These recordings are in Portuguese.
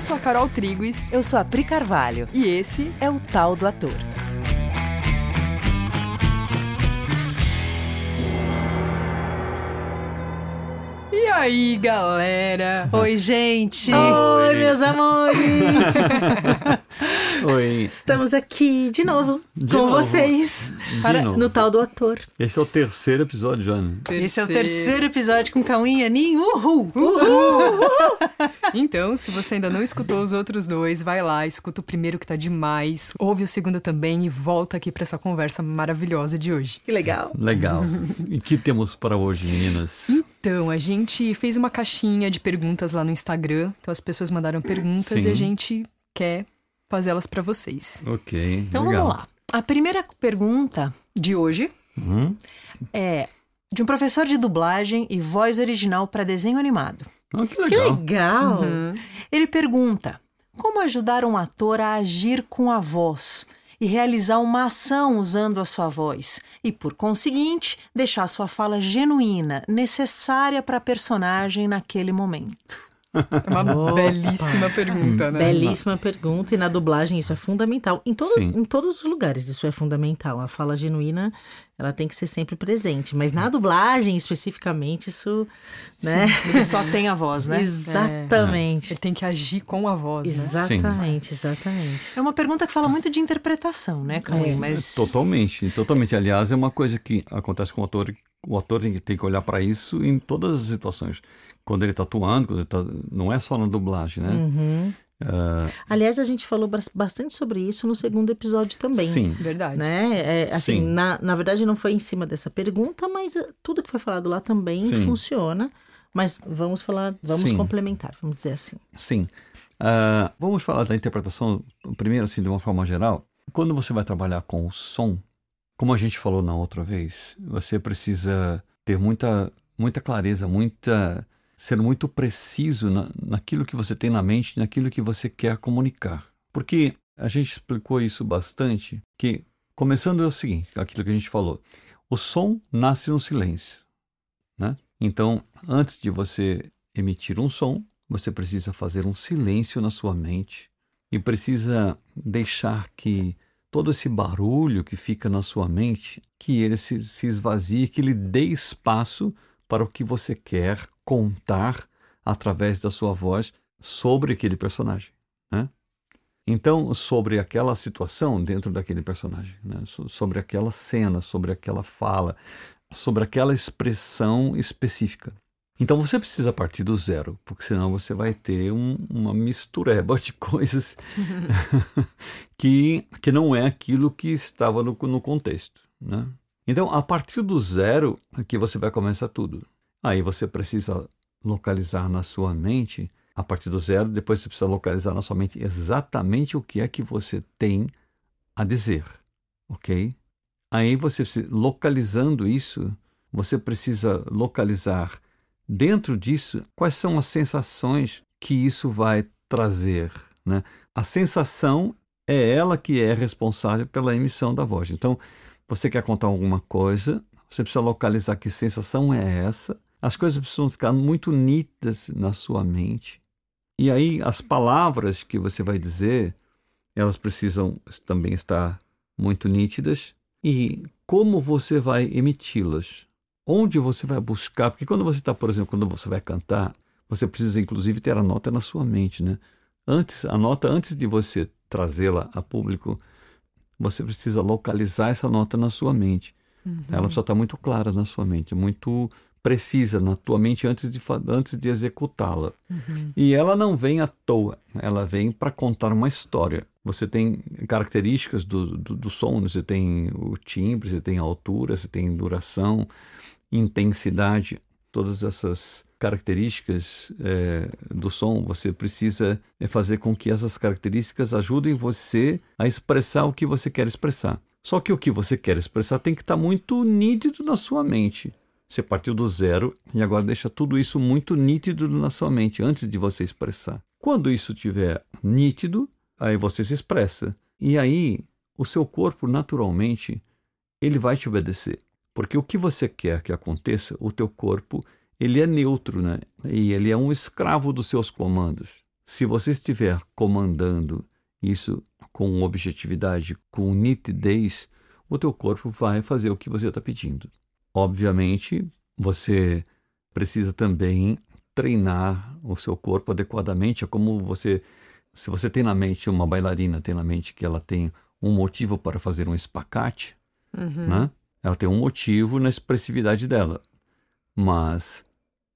Eu sou a Carol Triguis. Eu sou a Pri Carvalho. E esse é o Tal do Ator. E aí, galera? Oi, gente! Oi, meus amores! Oi. Estamos aqui de novo de com novo. vocês para, novo. no tal do ator. Esse é o terceiro episódio, Joana. Esse é o terceiro episódio com Cauim e Anin. Uhul! Então, se você ainda não escutou os outros dois, vai lá, escuta o primeiro que tá demais, ouve o segundo também e volta aqui pra essa conversa maravilhosa de hoje. Que legal. Legal. E que temos para hoje, meninas? Então, a gente fez uma caixinha de perguntas lá no Instagram. Então, as pessoas mandaram perguntas Sim. e a gente quer fazê-las pra vocês. Ok, Então legal. vamos lá. A primeira pergunta De hoje, Uhum. é de um professor de dublagem e voz original para desenho animado. Ah, que Que legal. legal! Ele pergunta: como ajudar um ator a agir com a voz e realizar uma ação usando a sua voz e, por conseguinte, deixar sua fala genuína, necessária para a personagem naquele momento? É uma Opa. belíssima pergunta, né? Belíssima pergunta, e na dublagem isso é fundamental. Em, todo, Sim. em todos os lugares isso é fundamental. A fala genuína, ela tem que ser sempre presente. Mas na dublagem, especificamente, isso, né? Ele só tem a voz, né? Exatamente. Ele tem que agir com a voz, né? Exatamente, exatamente. É uma pergunta que fala muito de interpretação, né, Cauê? É. Mas Totalmente, totalmente. Aliás, é uma coisa que acontece com o ator. O ator tem que, tem que olhar para isso em todas as situações. Quando ele está atuando, quando ele tá, não é só na dublagem, né? Uhum. Ah, Aliás, a gente falou bas- bastante sobre isso no segundo episódio também. sim, Verdade. Né? É, assim, Sim. na, na verdade não foi em cima dessa pergunta, mas eh, tudo que foi falado lá também Sim. funciona. Mas vamos falar, vamos Sim. complementar, vamos dizer assim. sim. Ah, vamos falar da interpretação primeiro, assim, de uma forma geral. Quando você vai trabalhar com o som, como a gente falou na outra vez, você precisa ter muita, muita clareza, muita ser muito preciso na, naquilo que você tem na mente, naquilo que você quer comunicar. Porque a gente explicou isso bastante, que começando é o seguinte, aquilo que a gente falou, o som nasce no silêncio, né? Então, antes de você emitir um som, você precisa fazer um silêncio na sua mente e precisa deixar que todo esse barulho que fica na sua mente, que ele se, se esvazie, que ele dê espaço para o que você quer contar através da sua voz sobre aquele personagem, né? Então, sobre aquela situação dentro daquele personagem, né? So- sobre aquela cena, sobre aquela fala, sobre aquela expressão específica. Então você precisa partir do zero, porque senão você vai ter um- uma mistureba de coisas que, que não é aquilo que estava no, no contexto. Né? Então, a partir do zero é que você vai começar tudo. Aí você precisa localizar na sua mente, a partir do zero, depois você precisa localizar na sua mente exatamente o que é que você tem a dizer, ok? Aí você precisa, localizando isso, você precisa localizar dentro disso quais são as sensações que isso vai trazer, né? A sensação é ela que é responsável pela emissão da voz. Então, você quer contar alguma coisa, você precisa localizar que sensação é essa. As coisas precisam ficar muito nítidas na sua mente. E aí, as palavras que você vai dizer, elas precisam também estar muito nítidas. E como você vai emiti-las? Onde você vai buscar? Porque quando você está, por exemplo, quando você vai cantar, você precisa inclusive ter a nota na sua mente, né? Antes, a nota antes de você trazê-la a público, você precisa localizar essa nota na sua mente. Ela precisa estar muito clara na sua mente, muito precisa na tua mente antes de, antes de executá-la. E ela não vem à toa, ela vem para contar uma história. Você tem características do, do, do som, você tem o timbre, você tem a altura, você tem duração, intensidade, todas essas características eh, do som, você precisa eh, fazer com que essas características ajudem você a expressar o que você quer expressar. Só que o que você quer expressar tem que estar muito nítido na sua mente. Você partiu do zero e agora deixa tudo isso muito nítido na sua mente antes de você expressar. Quando isso estiver nítido, aí você se expressa. E aí o seu corpo naturalmente ele vai te obedecer. Porque o que você quer que aconteça, o teu corpo, ele é neutro, né? E ele é um escravo dos seus comandos. Se você estiver comandando isso com objetividade, com nitidez, o teu corpo vai fazer o que você está pedindo. Obviamente, você precisa também treinar o seu corpo adequadamente. É como você, se você tem na mente uma bailarina, tem na mente que ela tem um motivo para fazer um espacate, uhum. né? Ela tem um motivo na expressividade dela, mas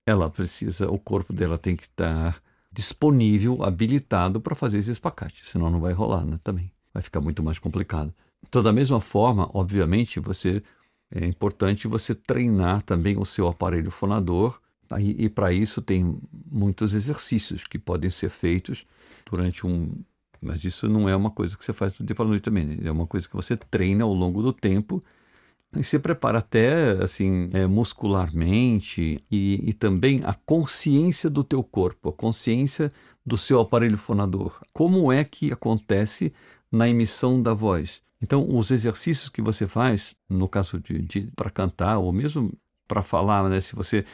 ela precisa, o corpo dela tem que estar disponível, habilitado para fazer esse espacate, senão não vai rolar, né? Também vai ficar muito mais complicado. Então, da mesma forma, obviamente, você é importante você treinar também o seu aparelho fonador e, e para isso tem muitos exercícios que podem ser feitos durante um mas isso não é uma coisa que você faz do dia para a noite também. Né? É uma coisa que você treina ao longo do tempo e se prepara até assim é, muscularmente e, e também a consciência do teu corpo, a consciência do seu aparelho fonador. Como é que acontece na emissão da voz? Então, os exercícios que você faz, no caso de, de para cantar ou mesmo para falar, né? Se você,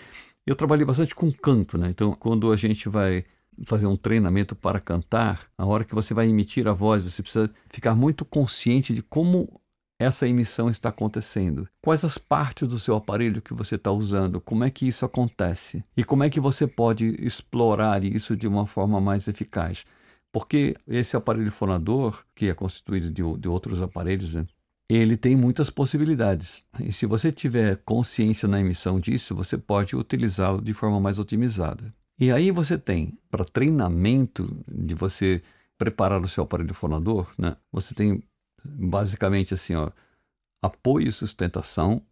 eu trabalhei bastante com canto, né? Então, quando a gente vai fazer um treinamento para cantar, a hora que você vai emitir a voz, você precisa ficar muito consciente de como essa emissão está acontecendo. Quais as partes do seu aparelho que você está usando? Como é que isso acontece? E como é que você pode explorar isso de uma forma mais eficaz? Porque esse aparelho fonador, que é constituído de, de outros aparelhos, né, ele tem muitas possibilidades. E se você tiver consciência na emissão disso, você pode utilizá-lo de forma mais otimizada. E aí você tem, para treinamento de você preparar o seu aparelho fonador, né? Você tem basicamente assim, ó, apoio e sustentação,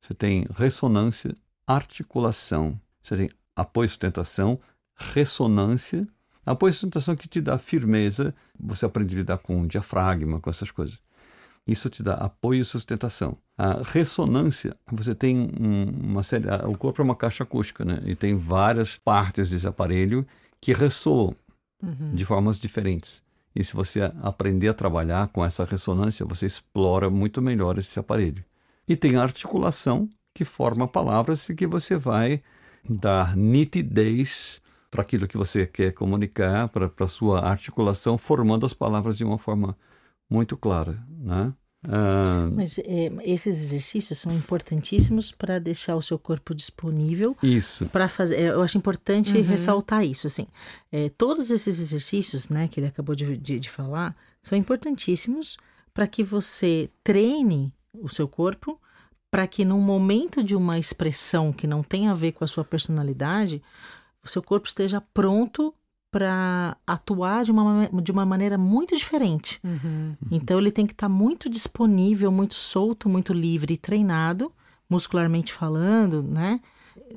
você tem ressonância, articulação, você tem apoio e sustentação, ressonância, apoio e sustentação que te dá firmeza, você aprende a lidar com diafragma, com essas coisas. Isso te dá apoio e sustentação. A ressonância, você tem um, uma série. O corpo é uma caixa acústica, né? E tem várias partes desse aparelho que ressoam uhum. de formas diferentes. E se você aprender a trabalhar com essa ressonância, você explora muito melhor esse aparelho. E tem a articulação, que forma palavras e que você vai dar nitidez para aquilo que você quer comunicar, para a sua articulação, formando as palavras de uma forma muito clara, né? Ah, Mas é, esses exercícios são importantíssimos para deixar o seu corpo disponível. Isso. Para fazer, é, eu acho importante uhum. ressaltar isso, assim. É, todos esses exercícios, né, que ele acabou de, de, de falar, são importantíssimos para que você treine o seu corpo, para que num momento de uma expressão que não tem a ver com a sua personalidade, o seu corpo esteja pronto para atuar de uma, de uma maneira muito diferente. Uhum. Então ele tem que estar tá muito disponível, muito solto, muito livre e treinado, muscularmente falando, né?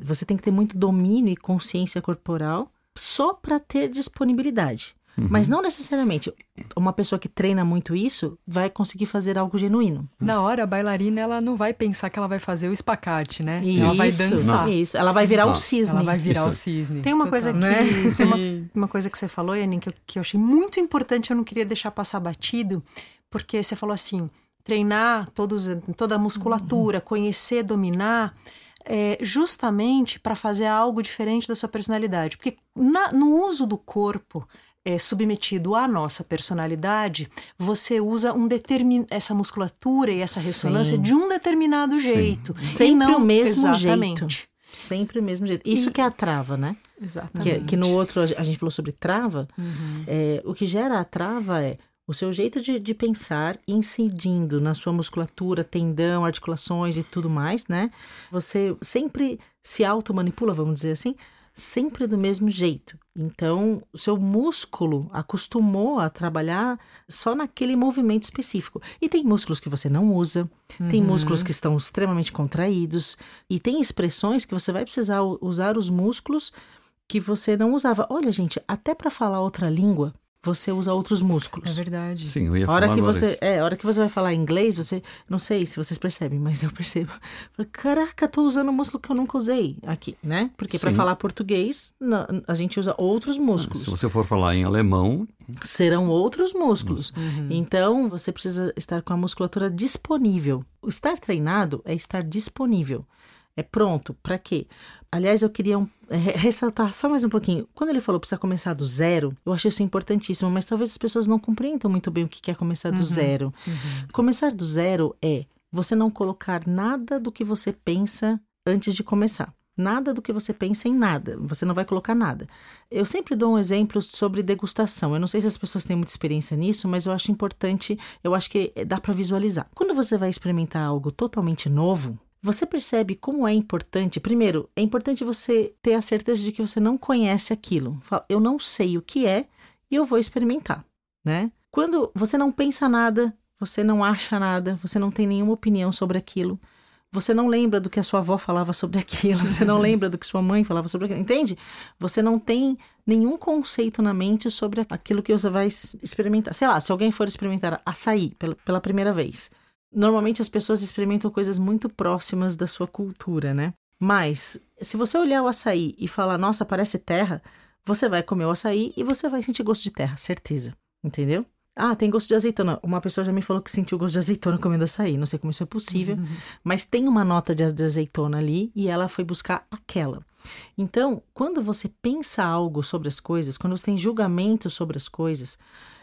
Você tem que ter muito domínio e consciência corporal só para ter disponibilidade. Uhum. Mas não necessariamente uma pessoa que treina muito isso vai conseguir fazer algo genuíno. Na hora, a bailarina ela não vai pensar que ela vai fazer o espacate, né? Isso, ela vai dançar. Isso, ela vai virar não. o cisne. Ela vai virar isso. o cisne. Tem uma coisa que né? uma, uma, coisa que você falou, Yanin, que eu, que eu achei muito importante, eu não queria deixar passar batido, porque você falou assim, treinar todos, toda a musculatura, uhum. conhecer, dominar é, justamente para fazer algo diferente da sua personalidade. Porque na, no uso do corpo, é, submetido à nossa personalidade, você usa um determin... essa musculatura e essa ressonância Sim. de um determinado jeito. Sim. Sempre não... o mesmo Exatamente. jeito. Sempre o mesmo jeito. Isso e... que é a trava, né? Exatamente. Que, que, no outro a gente falou sobre trava. Uhum. É, o que gera a trava é o seu jeito de, de pensar incidindo na sua musculatura, tendão, articulações e tudo mais, né? Você sempre se auto-manipula, vamos dizer assim, sempre do mesmo jeito. Então, o seu músculo acostumou a trabalhar só naquele movimento específico. E tem músculos que você não usa, uhum. tem músculos que estão extremamente contraídos, e tem expressões que você vai precisar usar os músculos que você não usava. Olha, gente, até para falar outra língua, você usa outros músculos. É verdade. Sim, eu ia a hora falar que você É, a hora que você vai falar inglês, você... Não sei se vocês percebem, mas eu percebo. Caraca, tô usando um músculo que eu nunca usei aqui, né? Porque para falar português, a gente usa outros músculos. Se você for falar em alemão... Serão outros músculos. Uhum. Então, você precisa estar com a musculatura disponível. O estar treinado é estar disponível. É pronto. Para quê? Aliás, eu queria um, ressaltar só mais um pouquinho. Quando ele falou precisa começar do zero, eu achei isso importantíssimo, mas talvez as pessoas não compreendam muito bem o que é começar do Uhum, zero. uhum. Começar do zero é você não colocar nada do que você pensa antes de começar. Nada do que você pensa em nada. Você não vai colocar nada. Eu sempre dou um exemplo sobre degustação. Eu não sei se as pessoas têm muita experiência nisso, mas eu acho importante, eu acho que dá para visualizar. Quando você vai experimentar algo totalmente novo, você percebe como é importante. Primeiro, é importante você ter a certeza de que você não conhece aquilo. Fala, eu não sei o que é e eu vou experimentar, né? Quando você não pensa nada, você não acha nada, você não tem nenhuma opinião sobre aquilo. Você não lembra do que a sua avó falava sobre aquilo, você não lembra do que sua mãe falava sobre aquilo, entende? Você não tem nenhum conceito na mente sobre aquilo que você vai experimentar. Sei lá, se alguém for experimentar açaí pela, pela primeira vez, normalmente as pessoas experimentam coisas muito próximas da sua cultura, né? Mas, se você olhar o açaí e falar, nossa, parece terra, você vai comer o açaí e você vai sentir gosto de terra, certeza. Entendeu? Ah, tem gosto de azeitona. Uma pessoa já me falou que sentiu gosto de azeitona comendo açaí. Não sei como isso é possível, Uhum. mas tem uma nota de de azeitona ali e ela foi buscar aquela. Então, quando você pensa algo sobre as coisas, quando você tem julgamento sobre as coisas,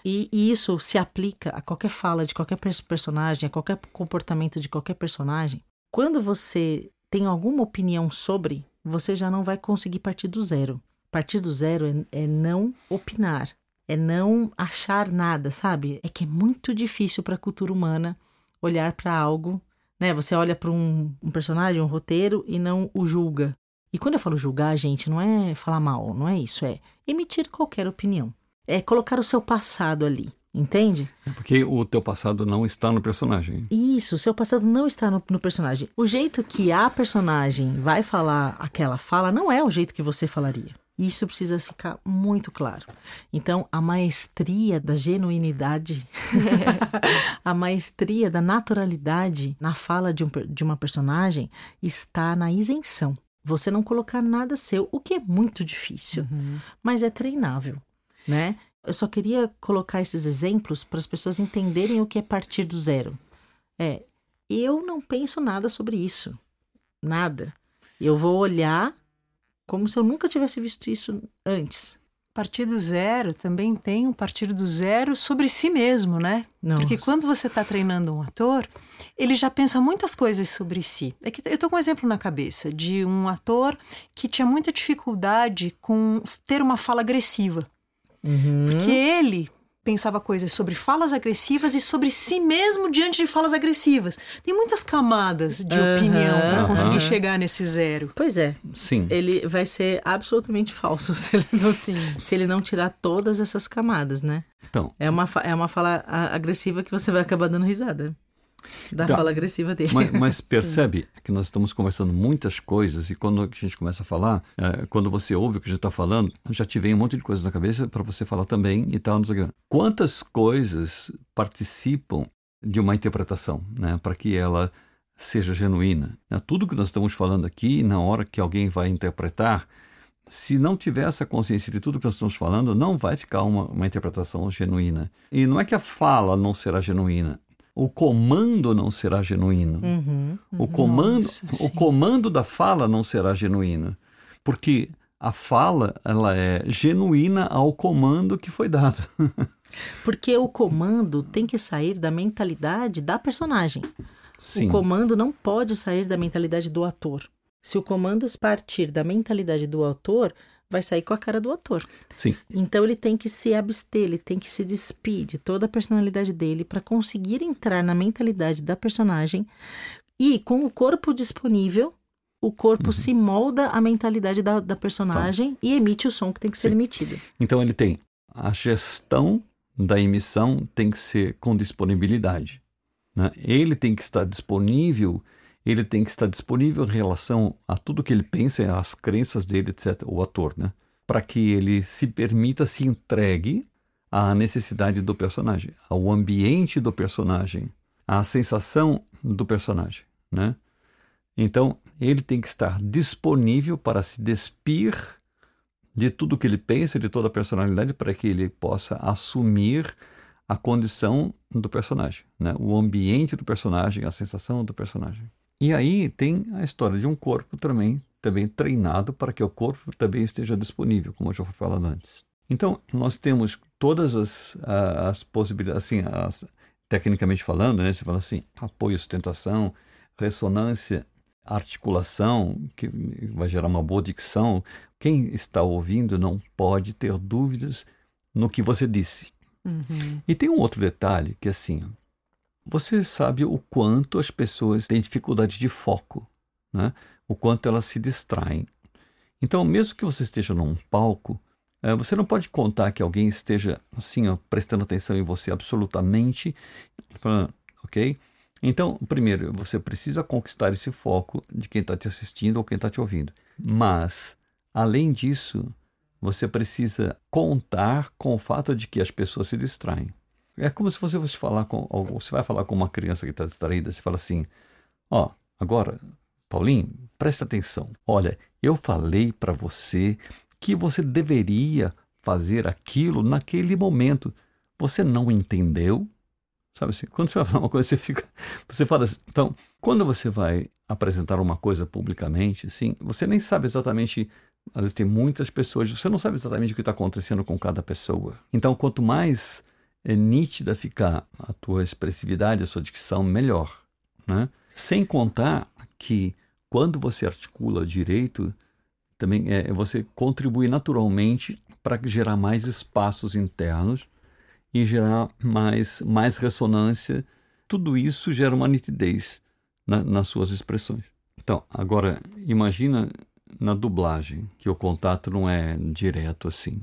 e, e isso se aplica a qualquer fala de qualquer pers- personagem, a qualquer comportamento de qualquer personagem, quando você tem alguma opinião sobre, você já não vai conseguir partir do zero. Partir do zero é, é não opinar, é não achar nada, sabe? É que é muito difícil para a cultura humana olhar para algo, né? Você olha para um, um personagem, um roteiro e não o julga. E quando eu falo julgar, gente, não é falar mal, não é isso, é emitir qualquer opinião. É colocar o seu passado ali, entende? É porque o teu passado não está no personagem. Isso, o seu passado não está no, no personagem. O jeito que a personagem vai falar aquela fala não é o jeito que você falaria. Isso precisa ficar muito claro. Então, a maestria da genuinidade, a maestria da naturalidade na fala de, um de uma personagem está na isenção. Você não colocar nada seu, o que é muito difícil, Uhum. mas é treinável, né? Eu só queria colocar esses exemplos para as pessoas entenderem o que é partir do zero. É, eu não penso nada sobre isso. Nada. Eu vou olhar como se eu nunca tivesse visto isso antes. Partir do zero também tem um partir do zero sobre si mesmo, né? Não. Porque quando você está treinando um ator, ele já pensa muitas coisas sobre si. É que eu estou com um exemplo na cabeça de um ator que tinha muita dificuldade com ter uma fala agressiva. Uhum. Porque ele pensava coisas sobre falas agressivas e sobre si mesmo diante de falas agressivas. Tem muitas camadas de Aham. opinião para conseguir Aham. chegar nesse zero. Pois é, Sim. ele vai ser absolutamente falso se ele não, Sim. se ele não tirar todas essas camadas, né? Então, É uma, é uma fala agressiva que você vai acabar dando risada. Da Tá. fala agressiva dele. mas, mas percebe que nós estamos conversando muitas coisas e quando a gente começa a falar, eh, quando você ouve o que a gente está falando, já te vem um monte de coisas na cabeça para você falar também e tal. Quantas coisas participam de uma interpretação, né, para que ela seja genuína? né? Tudo que nós estamos falando aqui, na hora que alguém vai interpretar, se não tiver essa consciência de tudo que nós estamos falando, não vai ficar uma, uma interpretação genuína. E não é que a fala não será genuína, o comando não será genuíno. Uhum. O comando, Nossa, o comando da fala não será genuíno, porque a fala ela é genuína ao comando que foi dado. Porque o comando tem que sair da mentalidade da personagem. Sim. O comando não pode sair da mentalidade do ator. Se o comando partir da mentalidade do autor, vai sair com a cara do ator. Sim. Então ele tem que se abster, ele tem que se despir de toda a personalidade dele para conseguir entrar na mentalidade da personagem e com o corpo disponível, o corpo se molda à mentalidade da, da personagem e emite o som que tem que ser Sim. emitido. Então ele tem a gestão da emissão tem que ser com disponibilidade. né? Ele tem que estar disponível, ele tem que estar disponível em relação a tudo que ele pensa, às crenças dele, etc. O ator, né? Para que ele se permita, se entregue à necessidade do personagem, ao ambiente do personagem, à sensação do personagem, né? Então, ele tem que estar disponível para se despir de tudo que ele pensa, de toda a personalidade, para que ele possa assumir a condição do personagem, né? o ambiente do personagem, a sensação do personagem. E aí tem a história de um corpo também, também treinado para que o corpo também esteja disponível, como eu já fui falando antes. Então, nós temos todas as, as possibilidades, assim, as, tecnicamente falando, né? Você fala assim, apoio, sustentação, ressonância, articulação, que vai gerar uma boa dicção. Quem está ouvindo não pode ter dúvidas no que você disse. Uhum. E tem um outro detalhe que assim, você sabe o quanto as pessoas têm dificuldade de foco, né? O quanto elas se distraem. Então, mesmo que você esteja num palco, é, você não pode contar que alguém esteja assim, ó, prestando atenção em você absolutamente, ok? Então, primeiro, você precisa conquistar esse foco de quem está te assistindo ou quem está te ouvindo. Mas, além disso, você precisa contar com o fato de que as pessoas se distraem. É como se você fosse falar com, você vai falar com uma criança que está distraída, você fala assim, ó, oh, agora, Paulinho, presta atenção. Olha, eu falei para você que você deveria fazer aquilo naquele momento. Você não entendeu? Sabe assim, quando você vai falar uma coisa, você fica. Você fala assim. Então, quando você vai apresentar uma coisa publicamente, assim, você nem sabe exatamente. Às vezes tem muitas pessoas, você não sabe exatamente o que está acontecendo com cada pessoa. Então, quanto mais é nítida ficar a tua expressividade, a sua dicção, melhor. Né? Sem contar que quando você articula direito, também é, você contribui naturalmente para gerar mais espaços internos e gerar mais, mais ressonância. Tudo isso gera uma nitidez na, nas suas expressões. Então, agora, imagina na dublagem, que o contato não é direto assim.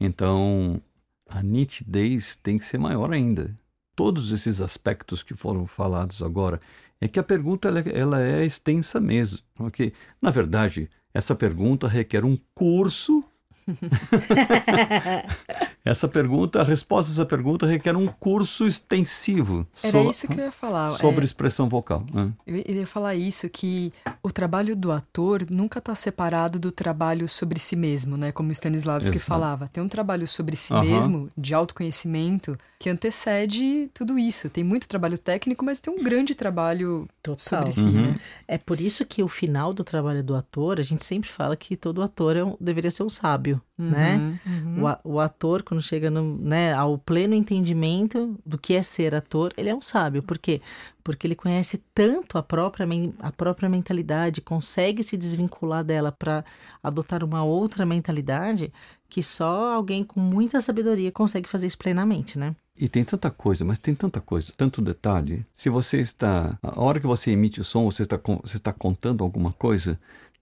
Então, a nitidez tem que ser maior ainda. Todos esses aspectos que foram falados agora, é que a pergunta ela, ela é extensa mesmo. Okay? Na verdade, essa pergunta requer um curso. essa pergunta, a resposta a essa pergunta requer um curso extensivo. Era so, isso que eu ia falar. Sobre é, expressão vocal. Né? Eu ia falar isso, que o trabalho do ator nunca está separado do trabalho sobre si mesmo, né? Como Stanislavski Exato. falava. Tem um trabalho sobre si uh -huh. mesmo, de autoconhecimento, que antecede tudo isso. Tem muito trabalho técnico, mas tem um grande trabalho Total. sobre si, uhum. né? É por isso que o final do trabalho do ator, a gente sempre fala que todo ator é um, deveria ser um sábio, uhum, né? Uhum. O, o, ator, quando chega no, né, ao pleno entendimento do que é ser ator, ele é um sábio. Por quê? Porque ele conhece tanto a própria, a própria mentalidade, consegue se desvincular dela para adotar uma outra mentalidade que só alguém com muita sabedoria consegue fazer isso plenamente, né? E tem tanta coisa, mas tem tanta coisa, tanto detalhe. Se você está, a hora que você emite o som, você está, você está contando alguma coisa,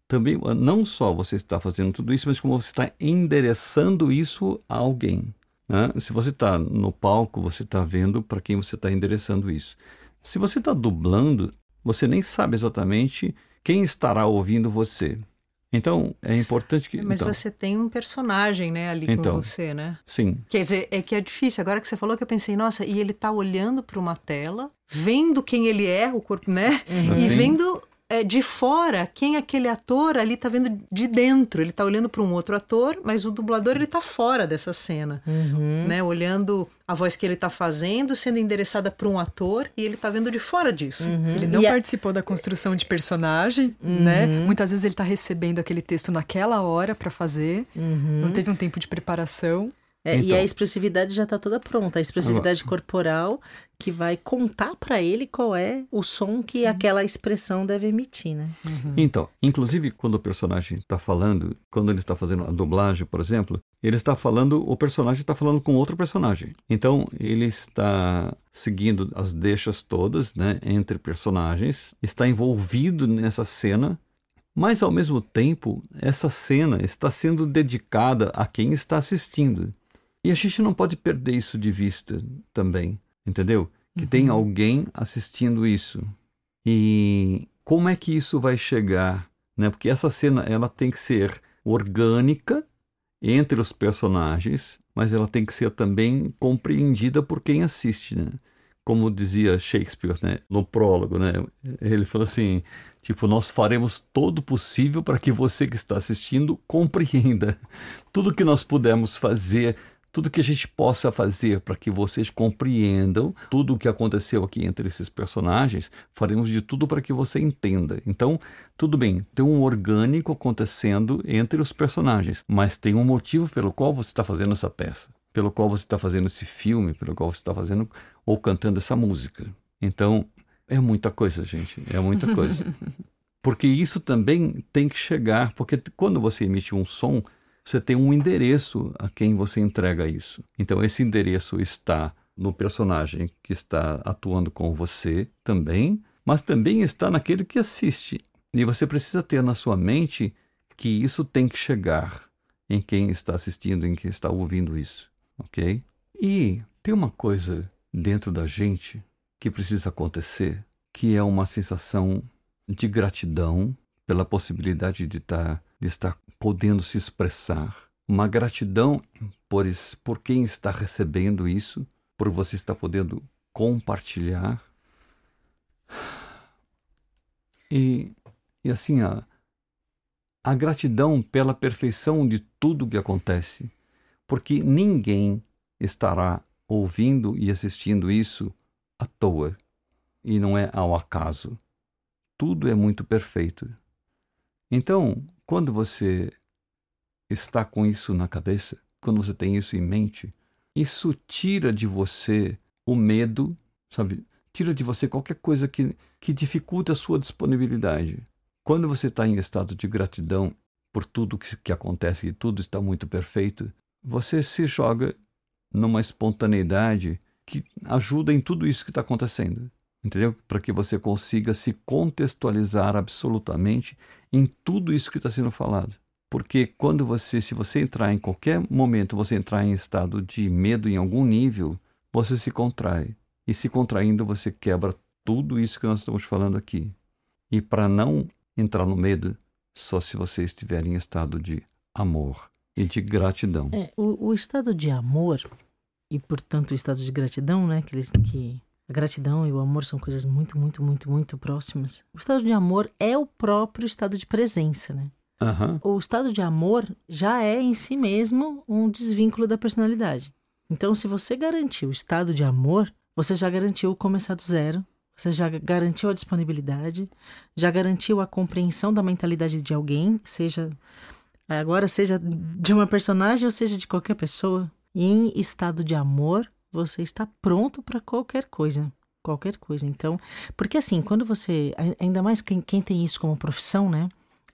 também não só você está fazendo tudo isso, mas como você está endereçando isso a alguém. Né? Se você está no palco, você está vendo para quem você está endereçando isso. Se você está dublando, você nem sabe exatamente quem estará ouvindo você. Então, é importante que. Mas então, você tem um personagem, né, ali então, com você, né? Sim. Quer dizer, é que é difícil. Agora que você falou que eu pensei, nossa, e ele tá olhando para uma tela, vendo quem ele é, o corpo, né? Uhum. E vendo é, de fora quem aquele ator ali tá vendo de dentro. Ele tá olhando para um outro ator, mas o dublador ele tá fora dessa cena, uhum. né? Olhando a voz que ele tá fazendo, sendo endereçada para um ator e ele tá vendo de fora disso. Uhum. Ele não e participou a... da construção de personagem, uhum. né? Muitas vezes ele tá recebendo aquele texto naquela hora para fazer, uhum. não teve um tempo de preparação. É, então, e a expressividade já está toda pronta, a expressividade agora, corporal que vai contar para ele qual é o som que sim. aquela expressão deve emitir, né? Uhum. Então, inclusive quando o personagem está falando, quando ele está fazendo a dublagem, por exemplo, ele está falando, o personagem está falando com outro personagem. Então, ele está seguindo as deixas todas, né, entre personagens, está envolvido nessa cena mas ao mesmo tempo, essa cena está sendo dedicada a quem está assistindo. E a gente não pode perder isso de vista também, entendeu? Que uhum. tem alguém assistindo isso. E como é que isso vai chegar? Né? Porque essa cena ela tem que ser orgânica entre os personagens, mas ela tem que ser também compreendida por quem assiste, né? Como dizia Shakespeare, né? No prólogo, né? Ele falou assim, tipo, nós faremos todo o possível para que você que está assistindo compreenda tudo que nós pudermos fazer tudo que a gente possa fazer para que vocês compreendam tudo o que aconteceu aqui entre esses personagens, faremos de tudo para que você entenda. Então, tudo bem, tem um orgânico acontecendo entre os personagens, mas tem um motivo pelo qual você está fazendo essa peça, pelo qual você está fazendo esse filme, pelo qual você está fazendo ou cantando essa música. Então, é muita coisa, gente, é muita coisa. Porque isso também tem que chegar, porque quando você emite um som, você tem um endereço a quem você entrega isso. Então, esse endereço está no personagem que está atuando com você também, mas também está naquele que assiste. E você precisa ter na sua mente que isso tem que chegar em quem está assistindo, em quem está ouvindo isso, ok? E tem uma coisa dentro da gente que precisa acontecer, que é uma sensação de gratidão pela possibilidade de estar, de estar podendo se expressar, uma gratidão por, por quem está recebendo isso, por você estar podendo compartilhar. E, e assim, a, a gratidão pela perfeição de tudo que acontece, porque ninguém estará ouvindo e assistindo isso à toa, e não é ao acaso. Tudo é muito perfeito. Então, quando você está com isso na cabeça, quando você tem isso em mente, isso tira de você o medo, sabe? Tira de você qualquer coisa que, que dificulte a sua disponibilidade. Quando você está em estado de gratidão por tudo que, que acontece e tudo está muito perfeito, você se joga numa espontaneidade que ajuda em tudo isso que está acontecendo entendeu? Para que você consiga se contextualizar absolutamente em tudo isso que está sendo falado. Porque quando você, se você entrar em qualquer momento, você entrar em estado de medo em algum nível, você se contrai. E se contraindo, você quebra tudo isso que nós estamos falando aqui. E para não entrar no medo, só se você estiver em estado de amor e de gratidão. É, o, o estado de amor e, portanto, o estado de gratidão, né, que, eles, que a gratidão e o amor são coisas muito, muito, muito, muito próximas. O estado de amor é o próprio estado de presença, né? Uhum. O estado de amor já é em si mesmo um desvínculo da personalidade. Então, se você garantiu o estado de amor, você já garantiu começar do zero, você já garantiu a disponibilidade, já garantiu a compreensão da mentalidade de alguém, seja agora seja de uma personagem ou seja de qualquer pessoa. E em estado de amor, você está pronto para qualquer coisa. Qualquer coisa. Então, porque assim, quando você. Ainda mais quem, quem tem isso como profissão, né?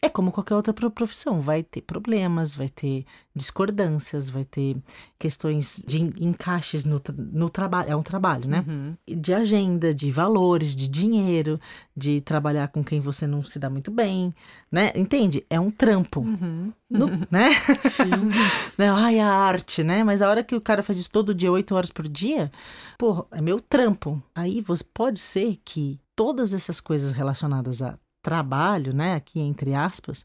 É como qualquer outra profissão, vai ter problemas, vai ter discordâncias, vai ter questões de encaixes no, no trabalho, é um trabalho, né? Uhum. De agenda, de valores, de dinheiro, de trabalhar com quem você não se dá muito bem, né? Entende? É um trampo, uhum. No, né? né? Ai, a arte, né? Mas a hora que o cara faz isso todo dia, oito horas por dia, pô, é meu trampo. Aí você pode ser que todas essas coisas relacionadas a trabalho, né, aqui entre aspas,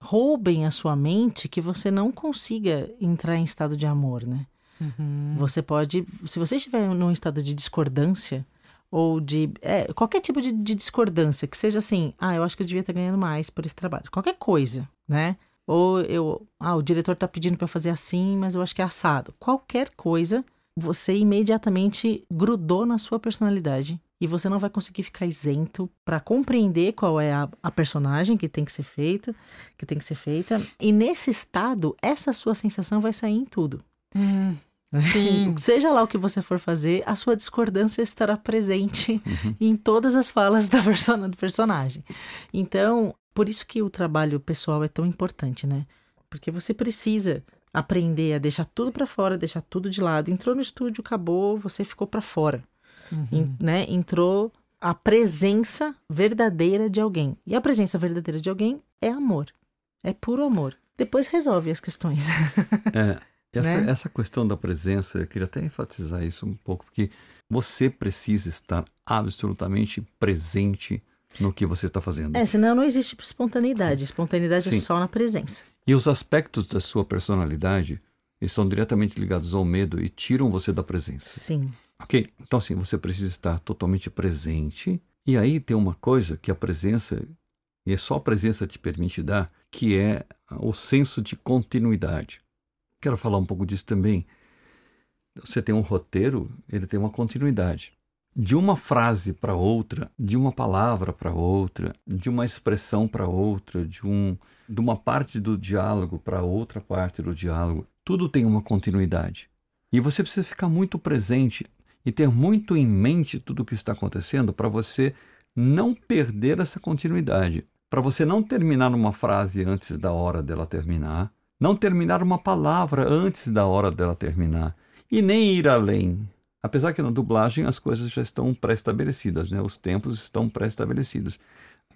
roubem a sua mente que você não consiga entrar em estado de amor, né? Uhum. Você pode, se você estiver num estado de discordância ou de é, qualquer tipo de, de, discordância, que seja assim, ah, eu acho que eu devia estar ganhando mais por esse trabalho, qualquer coisa, né? Ou eu, ah, o diretor está pedindo para fazer assim, mas eu acho que é assado. Qualquer coisa, você imediatamente grudou na sua personalidade e você não vai conseguir ficar isento para compreender qual é a, a, personagem que tem que ser feita, que tem que ser feita. E nesse estado, essa sua sensação vai sair em tudo. Hum, sim. Seja lá o que você for fazer, a sua discordância estará presente uhum. em todas as falas da persona, do personagem. Então, por isso que o trabalho pessoal é tão importante, né? Porque você precisa aprender a deixar tudo para fora, deixar tudo de lado. Entrou no estúdio, acabou, você ficou para fora uhum. né? Entrou a presença verdadeira de alguém. E a presença verdadeira de alguém é amor. É puro amor. Depois resolve as questões. É, essa, né? essa questão da presença, eu queria até enfatizar isso um pouco, porque você precisa estar absolutamente presente no que você está fazendo. É, senão não existe espontaneidade. Espontaneidade é Sim. é só na presença. E os aspectos da sua personalidade estão diretamente ligados ao medo e tiram você da presença. Sim. Ok? Então, assim, você precisa estar totalmente presente. E aí tem uma coisa que a presença, e é só a presença te permite dar, que é o senso de continuidade. Quero falar um pouco disso também. você tem um roteiro, ele tem uma continuidade. De uma frase para outra, de uma palavra para outra, de uma expressão para outra, de, um, de uma parte do diálogo para outra parte do diálogo, tudo tem uma continuidade. E você precisa ficar muito presente e ter muito em mente tudo o que está acontecendo para você não perder essa continuidade. Para você não terminar uma frase antes da hora dela terminar, não terminar uma palavra antes da hora dela terminar e nem ir além. Apesar que na dublagem as coisas já estão pré-estabelecidas, né? os tempos estão pré-estabelecidos.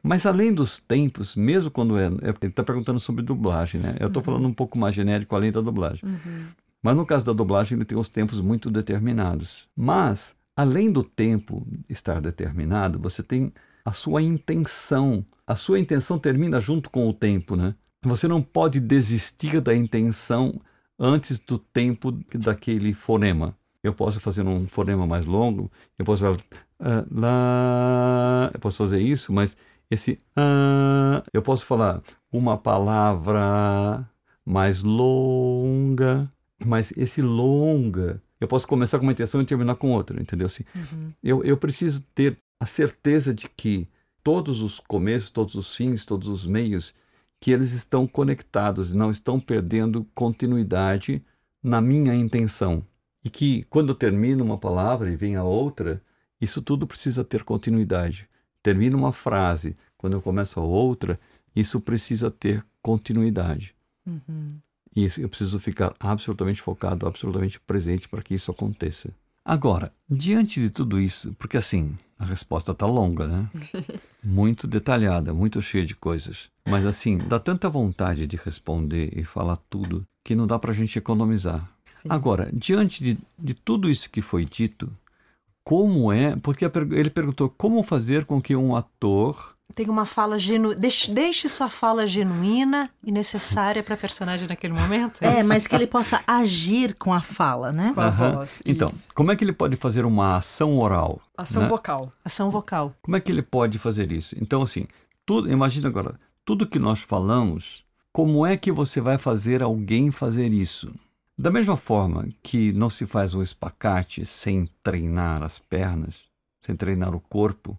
Mas além dos tempos, mesmo quando é. é ele está perguntando sobre dublagem, né? Eu estou uhum. falando um pouco mais genérico além da dublagem. Uhum. Mas no caso da dublagem, ele tem os tempos muito determinados. Mas, além do tempo estar determinado, você tem a sua intenção. A sua intenção termina junto com o tempo, né? Você não pode desistir da intenção antes do tempo daquele fonema. Eu posso fazer um fonema mais longo, eu posso falar uh, lá, eu posso fazer isso, mas esse uh, eu posso falar uma palavra mais longa, mas esse longa eu posso começar com uma intenção e terminar com outra, entendeu? Assim, uhum. eu, eu preciso ter a certeza de que todos os começos, todos os fins, todos os meios que eles estão conectados e não estão perdendo continuidade na minha intenção. E que quando eu termino uma palavra e vem a outra, isso tudo precisa ter continuidade. Termino uma frase, quando eu começo a outra, isso precisa ter continuidade. Uhum. E eu preciso ficar absolutamente focado, absolutamente presente para que isso aconteça. Agora, diante de tudo isso, porque assim, a resposta está longa, né? Muito detalhada, muito cheia de coisas. Mas assim, dá tanta vontade de responder e falar tudo que não dá para a gente economizar. Sim. Agora, diante de, de tudo isso que foi dito, como é. Porque ele perguntou como fazer com que um ator tem uma fala genuína. Deixe, deixe, sua fala genuína e necessária para a personagem naquele momento. É, é mas que ele possa agir com a fala, né? Com a uhum. voz. Então, isso. como é que ele pode fazer uma ação oral? Ação né? vocal. Ação vocal. Como é que ele pode fazer isso? Então, assim, tudo, imagina agora, tudo que nós falamos, como é que você vai fazer alguém fazer isso? Da mesma forma que não se faz um espacate sem treinar as pernas, sem treinar o corpo,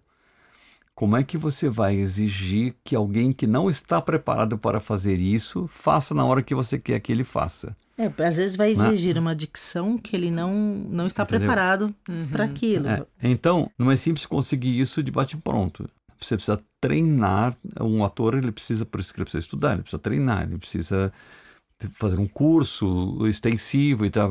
como é que você vai exigir que alguém que não está preparado para fazer isso faça na hora que você quer que ele faça? É, às vezes vai né? exigir né? uma dicção que ele não, não está Entendeu? preparado uhum. para aquilo. É. Então, não é simples conseguir isso de bate-pronto. Você precisa treinar. Um ator, ele precisa, por isso que ele precisa estudar, ele precisa treinar, ele precisa fazer um curso extensivo e tal,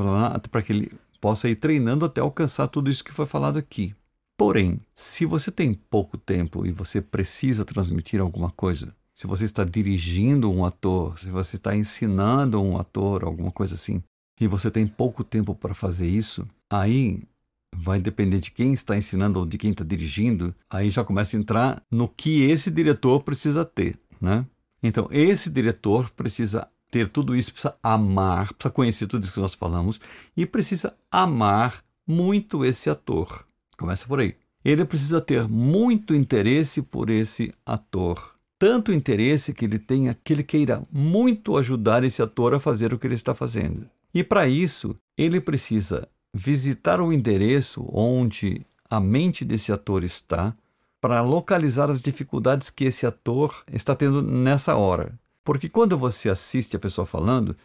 para que ele possa ir treinando até alcançar tudo isso que foi falado aqui. Porém, se você tem pouco tempo e você precisa transmitir alguma coisa, se você está dirigindo um ator, se você está ensinando um ator, alguma coisa assim, e você tem pouco tempo para fazer isso, aí vai depender de quem está ensinando ou de quem está dirigindo, aí já começa a entrar no que esse diretor precisa ter, né? Então, esse diretor precisa ter tudo isso, precisa amar, precisa conhecer tudo isso que nós falamos e precisa amar muito esse ator. Começa por aí. Ele precisa ter muito interesse por esse ator. Tanto interesse que ele tenha que ele queira muito ajudar esse ator a fazer o que ele está fazendo. E para isso, ele precisa visitar o endereço onde a mente desse ator está para localizar as dificuldades que esse ator está tendo nessa hora. Porque quando você assiste a pessoa falando,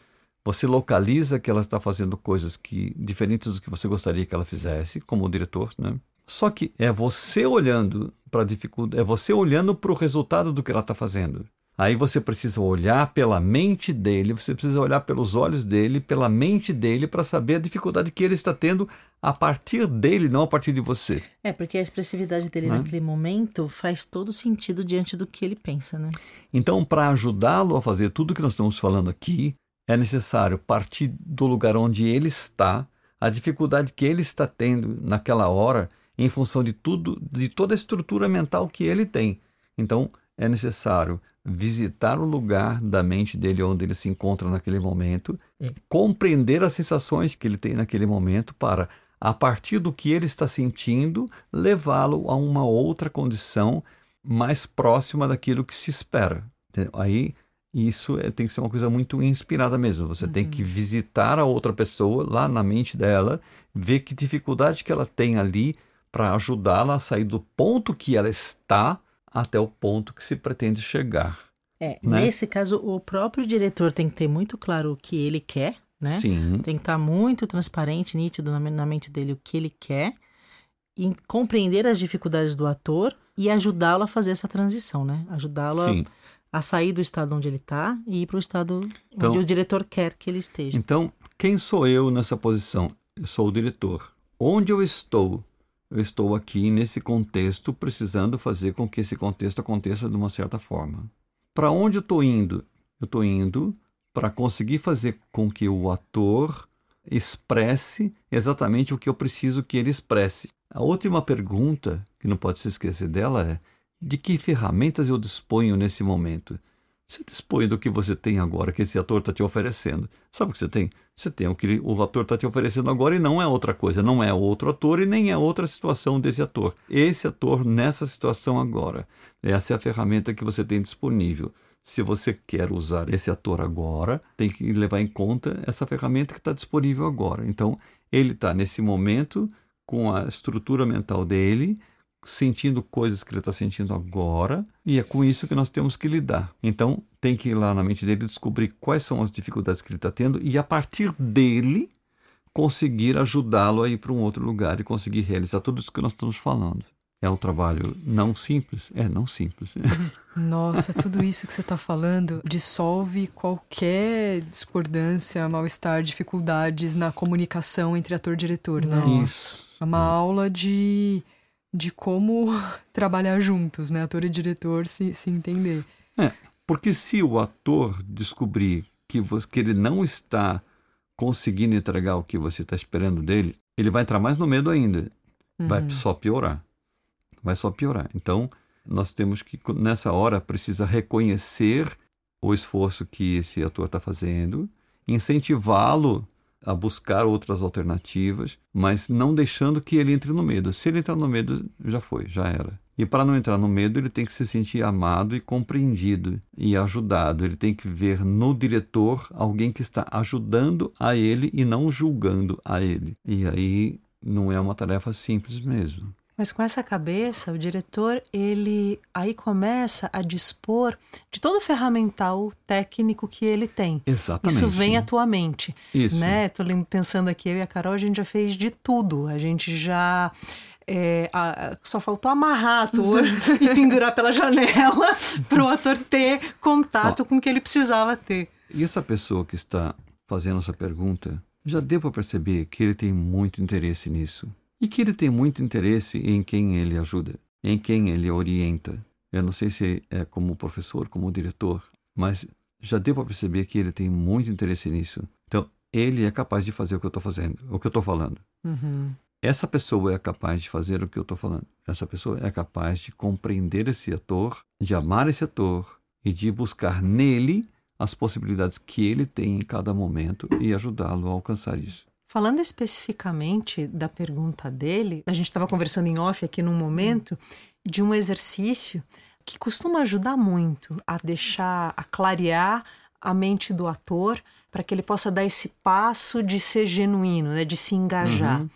você localiza que ela está fazendo coisas que diferentes do que você gostaria que ela fizesse, como o diretor, né? Só que é você olhando para a dificuldade, é você olhando para o resultado do que ela está fazendo. Aí você precisa olhar pela mente dele, você precisa olhar pelos olhos dele, pela mente dele, para saber a dificuldade que ele está tendo a partir dele, não a partir de você. É, porque a expressividade dele né? naquele momento faz todo sentido diante do que ele pensa, né? Então, para ajudá-lo a fazer tudo que nós estamos falando aqui, é necessário partir do lugar onde ele está, a dificuldade que ele está tendo naquela hora, em função de tudo, de toda a estrutura mental que ele tem. Então, é necessário visitar o lugar da mente dele onde ele se encontra naquele momento, compreender as sensações que ele tem naquele momento para a partir do que ele está sentindo, levá-lo a uma outra condição mais próxima daquilo que se espera. Aí isso é, tem que ser uma coisa muito inspirada mesmo. Você uhum. tem que visitar a outra pessoa lá na mente dela, ver que dificuldade que ela tem ali para ajudá-la a sair do ponto que ela está até o ponto que se pretende chegar. É, né? nesse caso, o próprio diretor tem que ter muito claro o que ele quer, né? Sim. Tem que estar muito transparente, nítido na, na mente dele o que ele quer, e compreender as dificuldades do ator e ajudá-lo a fazer essa transição, né? Ajudá-lo a a sair do estado onde ele está e ir para o estado então, onde o diretor quer que ele esteja. Então, quem sou eu nessa posição? Eu sou o diretor. Onde eu estou? Eu estou aqui nesse contexto, precisando fazer com que esse contexto aconteça de uma certa forma. Para onde eu estou indo? Eu estou indo para conseguir fazer com que o ator expresse exatamente o que eu preciso que ele expresse. A última pergunta, que não pode se esquecer dela, é: de que ferramentas eu disponho nesse momento? Você dispõe do que você tem agora, que esse ator está te oferecendo. Sabe o que você tem? Você tem o que o ator está te oferecendo agora e não é outra coisa, não é outro ator e nem é outra situação desse ator. Esse ator nessa situação agora. Essa é a ferramenta que você tem disponível. Se você quer usar esse ator agora, tem que levar em conta essa ferramenta que está disponível agora. Então, ele está nesse momento com a estrutura mental dele sentindo coisas que ele está sentindo agora, e é com isso que nós temos que lidar. Então, tem que ir lá na mente dele descobrir quais são as dificuldades que ele está tendo e, a partir dele, conseguir ajudá-lo a ir para um outro lugar e conseguir realizar tudo isso que nós estamos falando. É um trabalho não simples? É, não simples. Nossa, tudo isso que você está falando dissolve qualquer discordância, mal-estar, dificuldades na comunicação entre ator e diretor, né? Isso. É uma aula de de como trabalhar juntos, né? Ator e diretor se, se entender. É, porque se o ator descobrir que, você, que ele não está conseguindo entregar o que você está esperando dele, ele vai entrar mais no medo ainda. Uhum. Vai só piorar. Vai só piorar. Então, nós temos que, nessa hora, precisa reconhecer o esforço que esse ator está fazendo, incentivá-lo a buscar outras alternativas, mas não deixando que ele entre no medo. Se ele entrar no medo, já foi, já era. E para não entrar no medo, ele tem que se sentir amado e compreendido e ajudado. Ele tem que ver no diretor alguém que está ajudando a ele e não julgando a ele. E aí não é uma tarefa simples mesmo. Mas com essa cabeça, o diretor, ele aí começa a dispor de todo o ferramental técnico que ele tem. Exatamente. Isso vem à tua mente. Isso. Né? Tô pensando aqui, eu e a Carol, a gente já fez de tudo. A gente já é, a, só faltou amarrar ator e pendurar pela janela para o ator ter contato Ó, com o que ele precisava ter. E essa pessoa que está fazendo essa pergunta, já deu para perceber que ele tem muito interesse nisso e que ele tem muito interesse em quem ele ajuda, em quem ele orienta. Eu não sei se é como professor, como diretor, mas já deu para perceber que ele tem muito interesse nisso. Então, ele é capaz de fazer o que eu estou fazendo, o que eu estou falando. Uhum. Essa pessoa é capaz de fazer o que eu estou falando. Essa pessoa é capaz de compreender esse ator, de amar esse ator e de buscar nele as possibilidades que ele tem em cada momento e ajudá-lo a alcançar isso. Falando especificamente da pergunta dele, a gente estava conversando em off aqui num momento de um exercício que costuma ajudar muito a deixar, a clarear a mente do ator para que ele possa dar esse passo de ser genuíno, né, de se engajar. Uhum.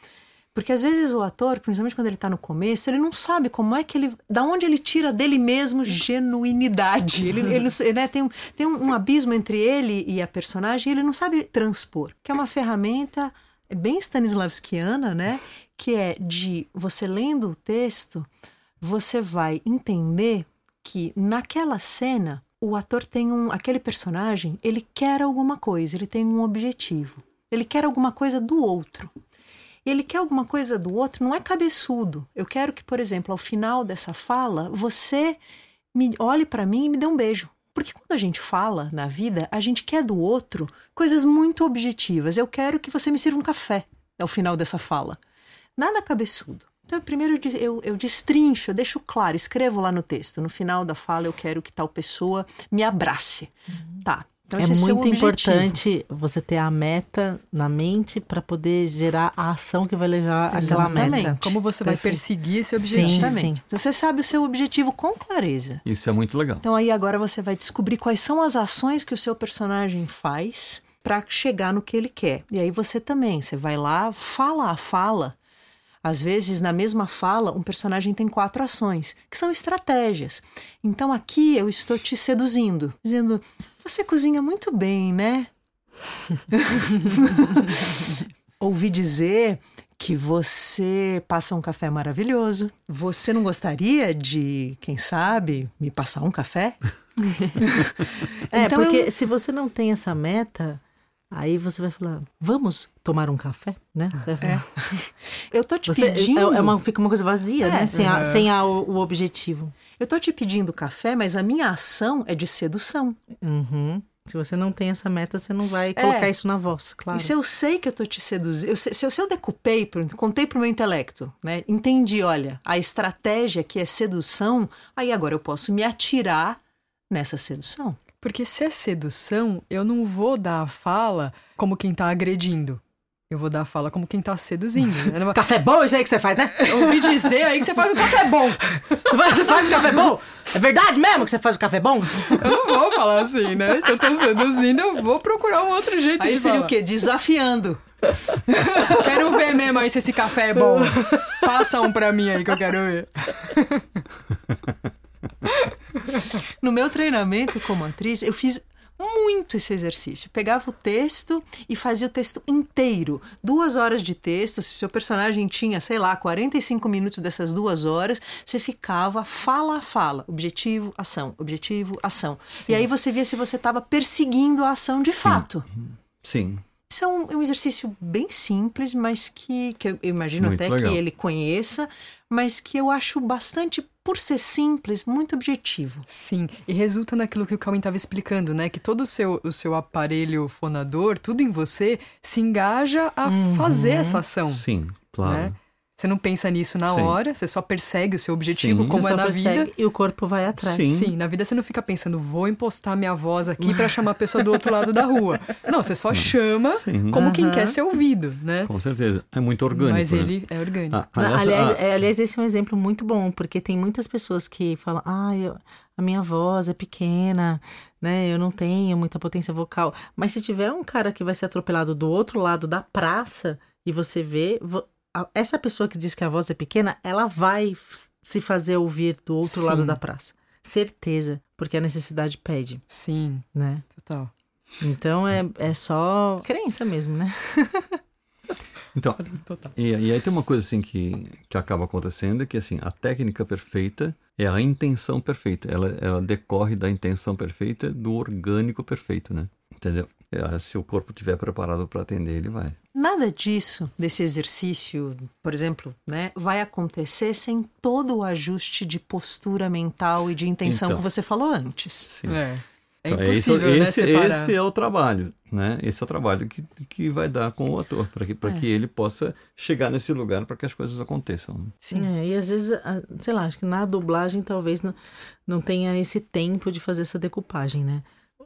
Porque às vezes o ator, principalmente quando ele está no começo, ele não sabe como é que ele. da onde ele tira dele mesmo genuinidade. Ele, ele né, tem, um, tem um abismo entre ele e a personagem e ele não sabe transpor. Que é uma ferramenta bem Stanislavskiana, né? Que é de você lendo o texto, você vai entender que naquela cena o ator tem um. aquele personagem, ele quer alguma coisa, ele tem um objetivo. Ele quer alguma coisa do outro. Ele quer alguma coisa do outro, não é cabeçudo. Eu quero que, por exemplo, ao final dessa fala, você me olhe para mim e me dê um beijo. Porque quando a gente fala na vida, a gente quer do outro coisas muito objetivas. Eu quero que você me sirva um café ao final dessa fala. Nada cabeçudo. Então, primeiro eu, eu destrincho, eu deixo claro, escrevo lá no texto. No final da fala, eu quero que tal pessoa me abrace. Uhum. Tá. Então, é seu muito objetivo. importante você ter a meta na mente para poder gerar a ação que vai levar Sim, àquela exatamente. meta. Como você vai Perfeito. perseguir esse Sim, objetivo? Exatamente. Então, você sabe o seu objetivo com clareza. Isso é muito legal. Então aí agora você vai descobrir quais são as ações que o seu personagem faz para chegar no que ele quer. E aí você também, você vai lá, fala a fala. Às vezes, na mesma fala, um personagem tem quatro ações, que são estratégias. Então aqui eu estou te seduzindo, dizendo: você cozinha muito bem, né? Ouvi dizer que você passa um café maravilhoso. Você não gostaria de, quem sabe, me passar um café? É, Então, porque eu- se você não tem essa meta, aí você vai falar, vamos tomar um café, né? Vai falar, Eu tô te Você, é- pedindo. é uma, fica uma coisa vazia, É, né? Sem, a- sem a- o, o objetivo. Eu tô te pedindo café, mas a minha ação é de sedução. Uhum. Se você não tem essa meta, você não vai É. colocar isso na voz, claro. E se eu sei que eu tô te seduzindo, se eu, se eu decupei, contei pro meu intelecto, né? Entendi, olha, a estratégia que é sedução, aí agora eu posso me atirar nessa sedução. Porque se é sedução, eu não vou dar a fala como quem tá agredindo. Eu vou dar a fala como quem tá seduzindo. Vou- Café bom, isso aí que você faz, né? Eu ouvi dizer aí que você faz um café bom. Você faz, você faz o café bom? É verdade mesmo que você faz o café bom? Eu não vou falar assim, né? Se eu tô seduzindo, eu vou procurar um outro jeito Aí de seria falar. o quê? Desafiando. Quero ver mesmo aí se esse café é bom. Passa um pra mim aí que eu quero ver. No meu treinamento como atriz, eu fiz muito esse exercício. Pegava o texto e fazia o texto inteiro. Duas horas de texto. Se seu personagem tinha, sei lá, 45 minutos dessas duas horas, você ficava fala a fala. Objetivo, ação. Objetivo, ação. E aí você via se você estava perseguindo a ação de Sim. fato. Sim. Isso é um, um exercício bem simples, mas que, que eu imagino Muito até legal. que ele conheça, mas que eu acho bastante, por ser simples, muito objetivo. Sim, e resulta naquilo que o Calvin estava explicando, né? Que todo o seu, o seu aparelho fonador, tudo em você, se engaja a fazer essa ação. Sim, claro. Né? Você não pensa nisso na Sim. hora, você só persegue o seu objetivo, Sim. como Você é só na persegue vida. E o corpo vai atrás. Sim. Sim, na vida você não fica pensando, vou impostar minha voz aqui pra chamar a pessoa do outro lado da rua. Não, você só chama Sim. como quem Aham. quer ser ouvido, né? Com certeza. É muito orgânico. Mas né? ele é orgânico. Ah, Não, aliás, aliás, ah, é, aliás, esse é um exemplo muito bom, porque tem muitas pessoas que falam, ah, eu- a minha voz é pequena, né? Eu não tenho muita potência vocal. Mas se tiver um cara que vai ser atropelado do outro lado da praça e você vê, essa pessoa que diz que a voz é pequena, ela vai se fazer ouvir do outro Sim. lado da praça. Certeza, porque a necessidade pede, Sim, né? total. Então é, é só crença mesmo, né? Então, Total. e, e aí tem uma coisa assim que, que acaba acontecendo, é que assim, a técnica perfeita é a intenção perfeita. Ela, ela decorre da intenção perfeita do orgânico perfeito, né? Entendeu? É, se o corpo estiver preparado para atender, ele vai. Nada disso, desse exercício, por exemplo, né, vai acontecer sem todo o ajuste de postura mental e de intenção Então. que você falou antes. Sim. É. É Então, impossível, esse, né, esse, separar. esse é o trabalho, né? Esse é o trabalho que, que vai dar com o ator, para que, pra É. que ele possa chegar nesse lugar para que as coisas aconteçam. né? Sim. É, e às vezes, a- sei lá, acho que na dublagem talvez não, não tenha esse tempo de fazer essa decupagem, né?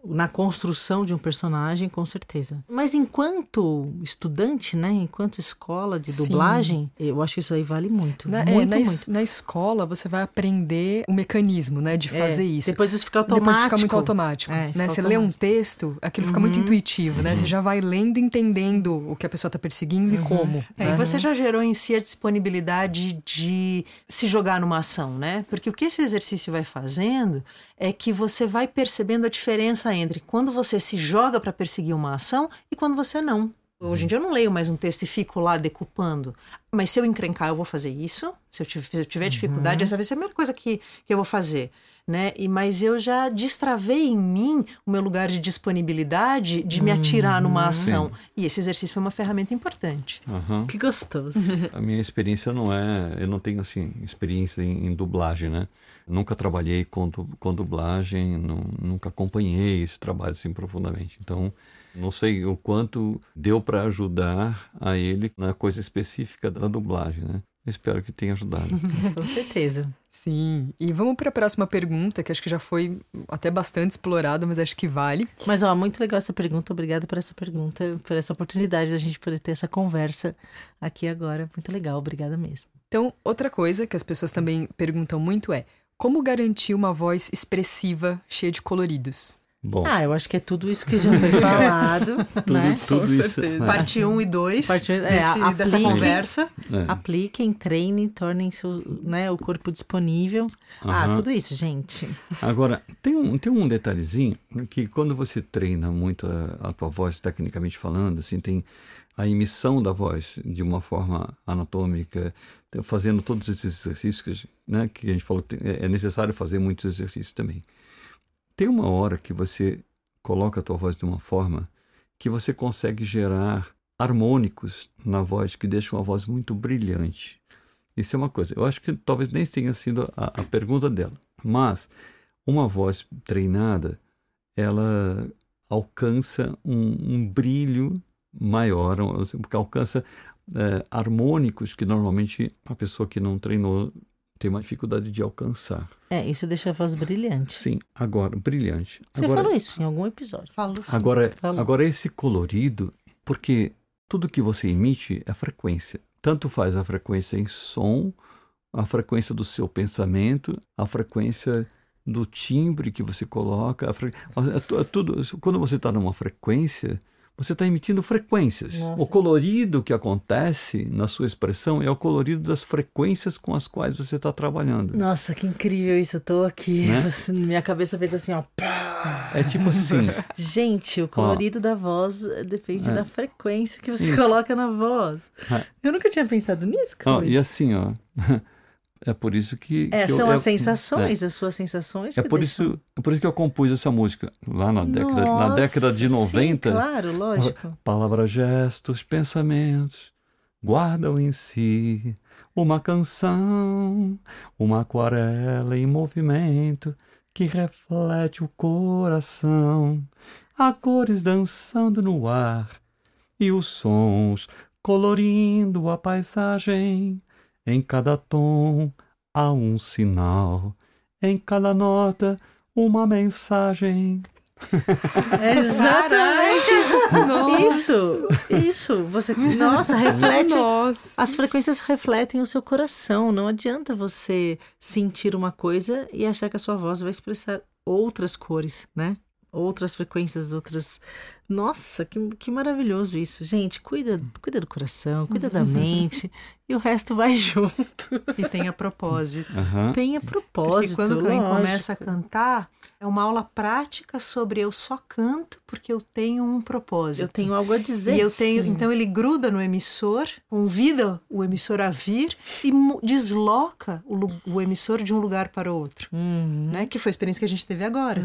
Na construção de um personagem, com certeza. Mas enquanto estudante, né? Enquanto escola de Sim. dublagem, eu acho que isso aí vale muito. Na, é, muito, na, muito. es- na escola, você vai aprender o mecanismo, né, de É, fazer isso. Depois isso fica automático. Depois fica muito automático. É, né? fica Você lê um texto, aquilo fica muito Uhum. intuitivo, né? Você já vai lendo, entendendo o que a pessoa está perseguindo e como. É, né? e você já gerou em si a disponibilidade de se jogar numa ação, né? Porque o que esse exercício vai fazendo é que você vai percebendo a diferença entre quando você se joga para perseguir uma ação e quando você não. Hoje em dia eu não leio mais um texto e fico lá decupando. Mas se eu encrencar, eu vou fazer isso. Se eu tiver, se eu tiver dificuldade, essa vai ser a primeira coisa que, que eu vou fazer. Né? E, mas eu já destravei em mim o meu lugar de disponibilidade de me atirar numa ação. E esse exercício foi uma ferramenta importante. Aham. Que gostoso. A minha experiência não é. Eu não tenho, assim, experiência em, em dublagem, né? Nunca trabalhei com, com dublagem, nu- nunca acompanhei esse trabalho assim profundamente. Então, não sei o quanto deu para ajudar a ele na coisa específica da dublagem, né? Espero que tenha ajudado. Com certeza. Sim. E vamos para a próxima pergunta, que acho que já foi até bastante explorada, mas acho que vale. Mas, ó, muito legal essa pergunta. Obrigada por essa pergunta, por essa oportunidade da gente poder ter essa conversa aqui agora. Muito legal, obrigada mesmo. Então, outra coisa que as pessoas também perguntam muito é: como garantir uma voz expressiva, cheia de coloridos? Bom, Ah, eu acho que é tudo isso que já foi falado, tudo, né? tudo Com isso. certeza. é, Parte 1 um e 2 Parte- é, dessa aplique. conversa. é. Apliquem, treinem, tornem seu, né, o corpo disponível. Ah, Aham. tudo isso, gente. Agora, tem um, tem um detalhezinho que quando você treina muito a, a tua voz, tecnicamente falando, assim, tem a emissão da voz de uma forma anatômica, tá fazendo todos esses exercícios né, que a gente falou, é é necessário fazer muitos exercícios também. Tem uma hora que você coloca a tua voz de uma forma que você consegue gerar harmônicos na voz que deixam a voz muito brilhante. Isso é uma coisa. Eu acho que talvez nem tenha sido a, a pergunta dela, mas uma voz treinada, ela alcança um, um brilho maior, um- porque alcança eh, harmônicos que normalmente a pessoa que não treinou tem uma dificuldade de alcançar. É, isso deixa a voz brilhante. Sim, agora, brilhante. Você agora, falou isso em algum episódio. Falou sim. Agora, Falou. agora esse colorido, porque tudo que você emite é frequência. Tanto faz a frequência em som, a frequência do seu pensamento, a frequência do timbre que você coloca. A fre... é é tudo, quando você está numa frequência, você está emitindo frequências. Nossa. O colorido que acontece na sua expressão é o colorido das frequências com as quais você está trabalhando. Nossa, que incrível isso. Eu tô aqui. Né? Minha cabeça fez assim, ó. É tipo assim. Gente, o colorido da voz depende É. da frequência que você Isso. coloca na voz. É. Eu nunca tinha pensado nisso, Ó, cara. e assim, ó. É por isso que. É, que eu- são é- as sensações, as suas sensações. É por deixam- isso, é por isso que eu compus essa música lá na década, na Nossa, década de 90. Sim, claro, lógico. Palavras, gestos, pensamentos guardam em si uma canção, uma aquarela em movimento que reflete o coração, há cores dançando no ar e os sons colorindo a paisagem. Em cada tom há um sinal, em cada nota uma mensagem. É exatamente isso. Isso. Você, nossa, reflete. Nossa. As frequências refletem o seu coração. Não adianta você sentir uma coisa e achar que a sua voz vai expressar outras cores, né? Outras frequências, outras. Nossa, que, que maravilhoso isso. Gente, cuida, cuida do coração, cuida da mente e o resto vai junto. E tem a propósito. Aham. Tenha Porque propósito. quando alguém lógico. começa a cantar, é uma aula prática sobre eu só canto porque eu tenho um propósito. Eu tenho algo a dizer. E eu tenho, sim. então ele gruda no emissor, convida o emissor a vir e desloca o, o emissor de um lugar para outro, Uhum. né? Que foi a experiência que a gente teve agora.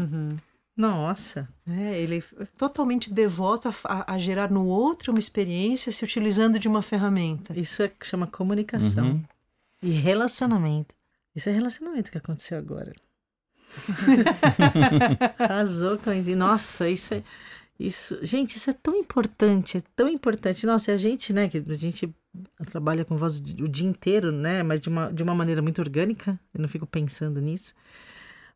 Nossa. né? Ele é totalmente devoto a, a- a gerar no outro uma experiência se utilizando de uma ferramenta. Isso é que chama comunicação Uhum. e relacionamento. Isso é relacionamento que aconteceu agora. Arrasou, cãezinho. Nossa, isso é. Isso, gente, isso é tão importante, é tão importante. Nossa, e a gente, né, que a gente trabalha com voz o dia inteiro, né, mas de uma, de uma maneira muito orgânica, eu não fico pensando nisso.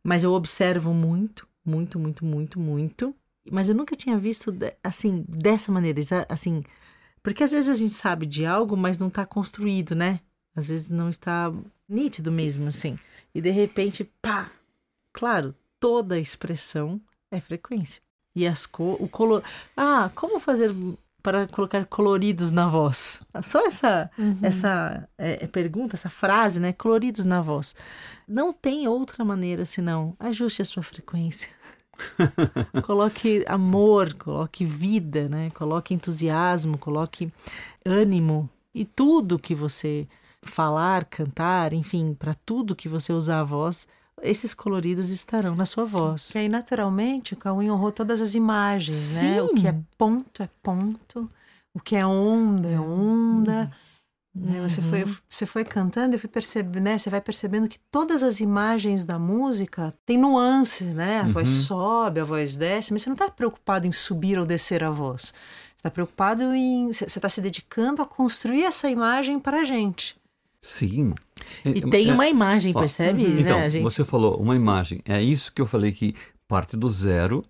Mas eu observo muito, muito, muito, muito, muito. Mas eu nunca tinha visto, assim, dessa maneira, assim, porque às vezes a gente sabe de algo, mas não está construído, né? Às vezes não está nítido mesmo, assim. E de repente, pá! Claro, toda expressão é frequência. E as cor, o color. Ah, como fazer para colocar coloridos na voz? Só essa essa é, é, pergunta, essa frase, né? Coloridos na voz. Não tem outra maneira senão ajuste a sua frequência. coloque amor, coloque vida, né? Coloque entusiasmo, coloque ânimo e tudo que você falar, cantar, enfim, para tudo que você usar a voz, esses coloridos estarão na sua voz. Que aí, naturalmente, o Cauim honrou todas as imagens, né? O Sim. que é ponto é ponto, o que é onda é onda. né? Você, foi, você foi cantando, eu fui percebendo, né? Você vai percebendo que todas as imagens da música têm nuance, né? A voz sobe, a voz desce, mas você não está preocupado em subir ou descer a voz. Você está preocupado em. Você está se dedicando a construir essa imagem para a gente. Sim. E é, tem é, uma imagem, percebe? Uhum. Então, né, gente... você falou uma imagem. É isso que eu falei que parte do zero.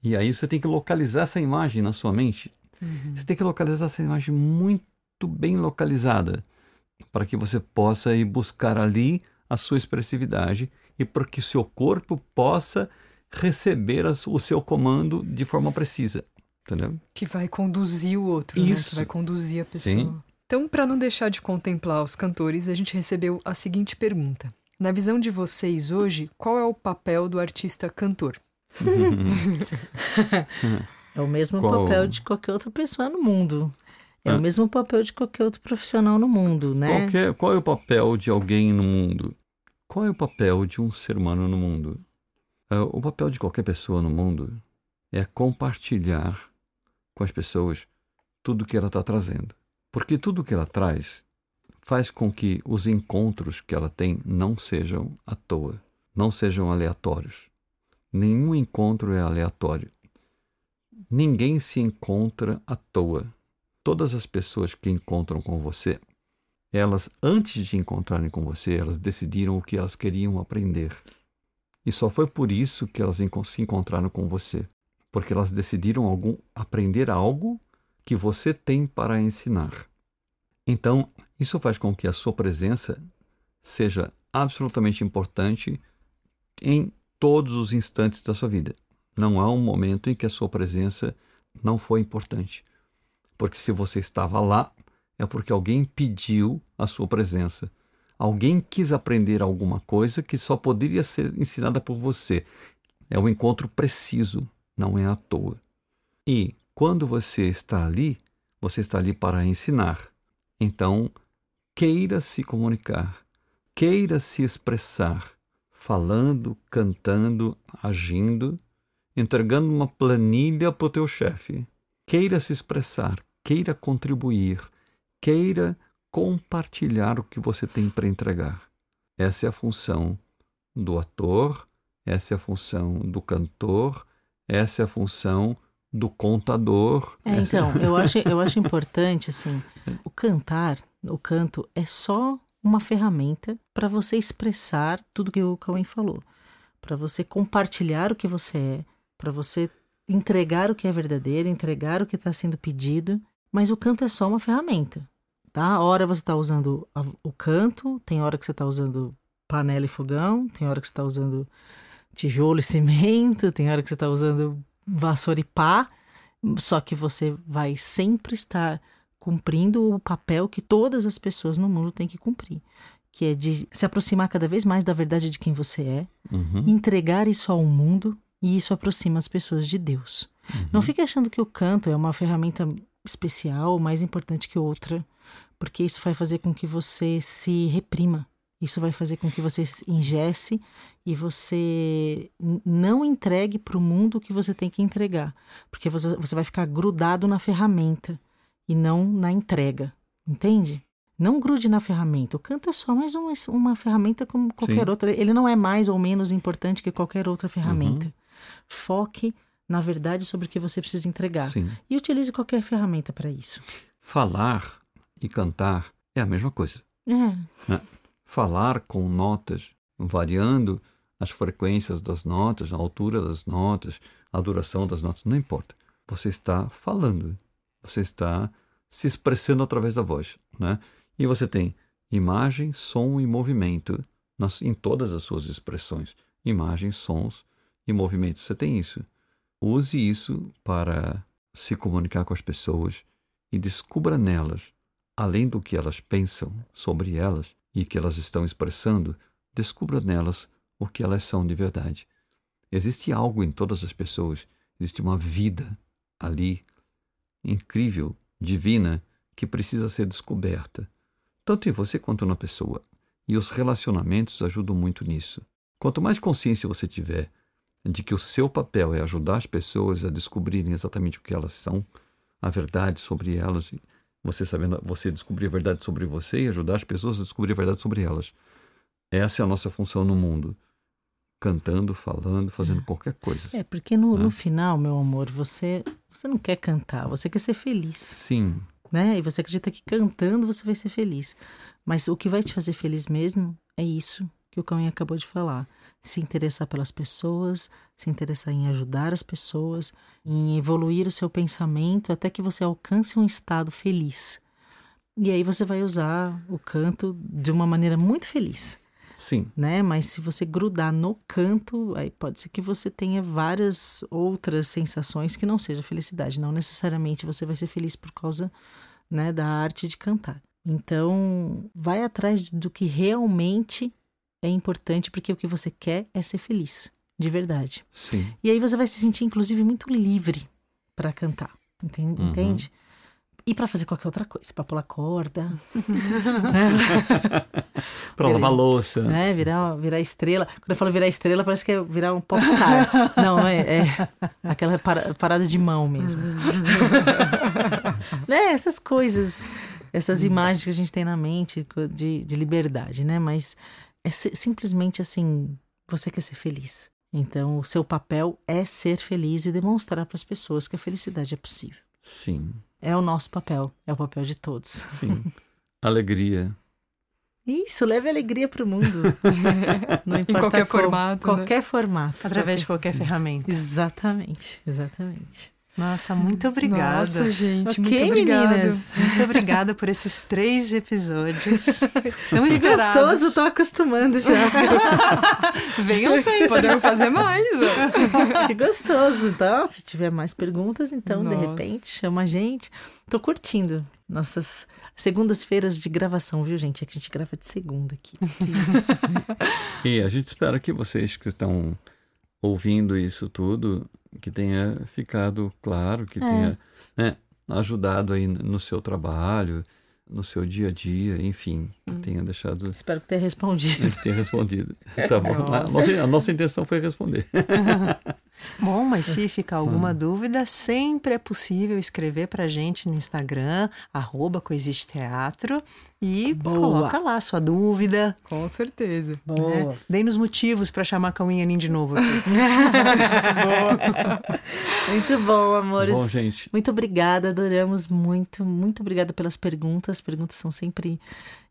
E aí você tem que localizar essa imagem na sua mente. Uhum. Você tem que localizar essa imagem muito bem localizada para que você possa ir buscar ali a sua expressividade e para que o seu corpo possa receber o seu comando de forma precisa. Entendeu? Que vai conduzir o outro, Isso. né? Que vai conduzir a pessoa. Sim. Então, para não deixar de contemplar os cantores, a gente recebeu a seguinte pergunta. Na visão de vocês hoje, qual é o papel do artista cantor? é o mesmo qual? papel de qualquer outra pessoa no mundo. É ah. o mesmo papel de qualquer outro profissional no mundo, né? Qualquer, qual é o papel de alguém no mundo? Qual é o papel de um ser humano no mundo? Uh, o papel de qualquer pessoa no mundo é compartilhar com as pessoas tudo que ela está trazendo. Porque tudo que ela traz faz com que os encontros que ela tem não sejam à toa, não sejam aleatórios. Nenhum encontro é aleatório. Ninguém se encontra à toa. Todas as pessoas que encontram com você, elas, antes de encontrarem com você, elas decidiram o que elas queriam aprender. E só foi por isso que elas se encontraram com você porque elas decidiram algum, aprender algo que você tem para ensinar. Então, isso faz com que a sua presença seja absolutamente importante em todos os instantes da sua vida. Não há um momento em que a sua presença não foi importante. Porque se você estava lá, é porque alguém pediu a sua presença. Alguém quis aprender alguma coisa que só poderia ser ensinada por você. É um encontro preciso, não é à toa. E quando você está ali, você está ali para ensinar. Então, queira se comunicar, queira se expressar, falando, cantando, agindo, entregando uma planilha para o teu chefe. Queira se expressar, queira contribuir, queira compartilhar o que você tem para entregar. Essa é a função do ator, essa é a função do cantor, essa é a função do contador. É, então, eu acho, eu acho importante, assim, o cantar, o canto é só uma ferramenta para você expressar tudo que o Cauê falou, para você compartilhar o que você é, para você entregar o que é verdadeiro, entregar o que está sendo pedido, mas o canto é só uma ferramenta, tá? Hora você está usando o canto, tem hora que você está usando panela e fogão, tem hora que você está usando tijolo e cimento, tem hora que você está usando vassoura pá, só que você vai sempre estar cumprindo o papel que todas as pessoas no mundo têm que cumprir, que é de se aproximar cada vez mais da verdade de quem você é, uhum. entregar isso ao mundo e isso aproxima as pessoas de Deus. Uhum. Não fique achando que o canto é uma ferramenta especial, mais importante que outra, porque isso vai fazer com que você se reprima isso vai fazer com que você ingesse e você não entregue para o mundo o que você tem que entregar. Porque você, você vai ficar grudado na ferramenta e não na entrega. Entende? Não grude na ferramenta. O canto é só mais uma, uma ferramenta como qualquer Sim. outra. Ele não é mais ou menos importante que qualquer outra ferramenta. Uhum. Foque na verdade sobre o que você precisa entregar. Sim. E utilize qualquer ferramenta para isso. Falar e cantar é a mesma coisa. É. Né? Falar com notas, variando as frequências das notas, a altura das notas, a duração das notas, não importa. Você está falando, você está se expressando através da voz, né? E você tem imagem, som e movimento nas, em todas as suas expressões. Imagens, sons e movimentos. Você tem isso. Use isso para se comunicar com as pessoas e descubra nelas, além do que elas pensam sobre elas, e que elas estão expressando, descubra nelas o que elas são de verdade. Existe algo em todas as pessoas, existe uma vida ali, incrível, divina, que precisa ser descoberta, tanto em você quanto na pessoa. E os relacionamentos ajudam muito nisso. Quanto mais consciência você tiver de que o seu papel é ajudar as pessoas a descobrirem exatamente o que elas são, a verdade sobre elas, você sabendo, você descobrir a verdade sobre você e ajudar as pessoas a descobrir a verdade sobre elas. Essa é a nossa função no mundo. Cantando, falando, fazendo é. qualquer coisa. É, porque no, né? no final, meu amor, você, você não quer cantar, você quer ser feliz. Sim. né? E você acredita que cantando você vai ser feliz. Mas o que vai te fazer feliz mesmo é isso que o Cauê acabou de falar. Se interessar pelas pessoas, se interessar em ajudar as pessoas, em evoluir o seu pensamento até que você alcance um estado feliz. E aí você vai usar o canto de uma maneira muito feliz. Sim. Né? Mas se você grudar no canto, aí pode ser que você tenha várias outras sensações que não seja felicidade. Não necessariamente você vai ser feliz por causa né, da arte de cantar. Então, vai atrás do que realmente é importante, porque o que você quer é ser feliz, de verdade. Sim. E aí você vai se sentir, inclusive, muito livre para cantar. Entende? Uhum. entende? E para fazer qualquer outra coisa, para pular corda, para lavar louça, né? Virar, virar estrela. Quando eu falo virar estrela, parece que é virar um popstar. Não, é, é aquela parada de mão mesmo. Assim. né? Essas coisas, essas imagens que a gente tem na mente de, de liberdade, né? Mas é simplesmente assim, você quer ser feliz. Então, o seu papel é ser feliz e demonstrar para as pessoas que a felicidade é possível. Sim. É o nosso papel, é o papel de todos. Sim. Alegria. Isso, leve alegria para o mundo. Não importa em qualquer qual, formato. Né? Qualquer né? formato. Através de qualquer ferramenta. Exatamente, exatamente. Nossa, muito obrigada. Nossa, gente, okay, muito obrigada. Meninas. Muito obrigada por esses três episódios. Tão esperados. Que gostoso, tô acostumando já. Venham sempre. Podemos fazer mais. que gostoso. Então, se tiver mais perguntas, então, Nossa. de repente, chama a gente. Tô curtindo nossas segundas-feiras de gravação, viu, gente? É que a gente grava de segunda aqui. e a gente espera que vocês que estão ouvindo isso tudo que tenha ficado claro, que é. tenha né, ajudado aí no seu trabalho, no seu dia a dia, enfim, que hum. tenha deixado. Espero que tenha respondido. Tenha respondido. Tá bom. A nossa, a nossa intenção foi responder. Bom, mas se ficar alguma ah. dúvida, sempre é possível escrever para a gente no Instagram, arroba Coexiste Teatro, e Boa. coloca lá sua dúvida. Com certeza. Boa. Né? Dei nos motivos para chamar a Cauinha de novo aqui. Boa. Muito bom, amores. Bom, gente. Muito obrigada, adoramos muito. Muito obrigada pelas perguntas. As perguntas são sempre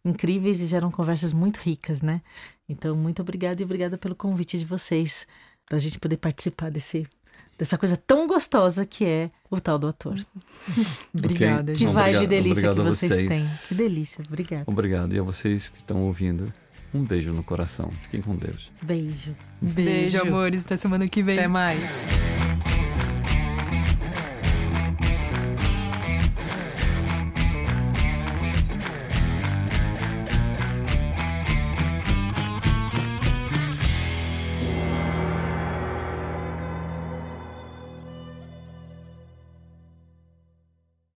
incríveis e geram conversas muito ricas, né? Então, muito obrigada e obrigada pelo convite de vocês da gente poder participar desse dessa coisa tão gostosa que é o tal do ator. Obrigada, okay. gente. Que vibe de delícia que vocês, vocês têm. Que delícia. Obrigada. Obrigado. E a vocês que estão ouvindo, um beijo no coração. Fiquem com Deus. Beijo. Beijo, beijo amores. Até semana que vem. Até mais.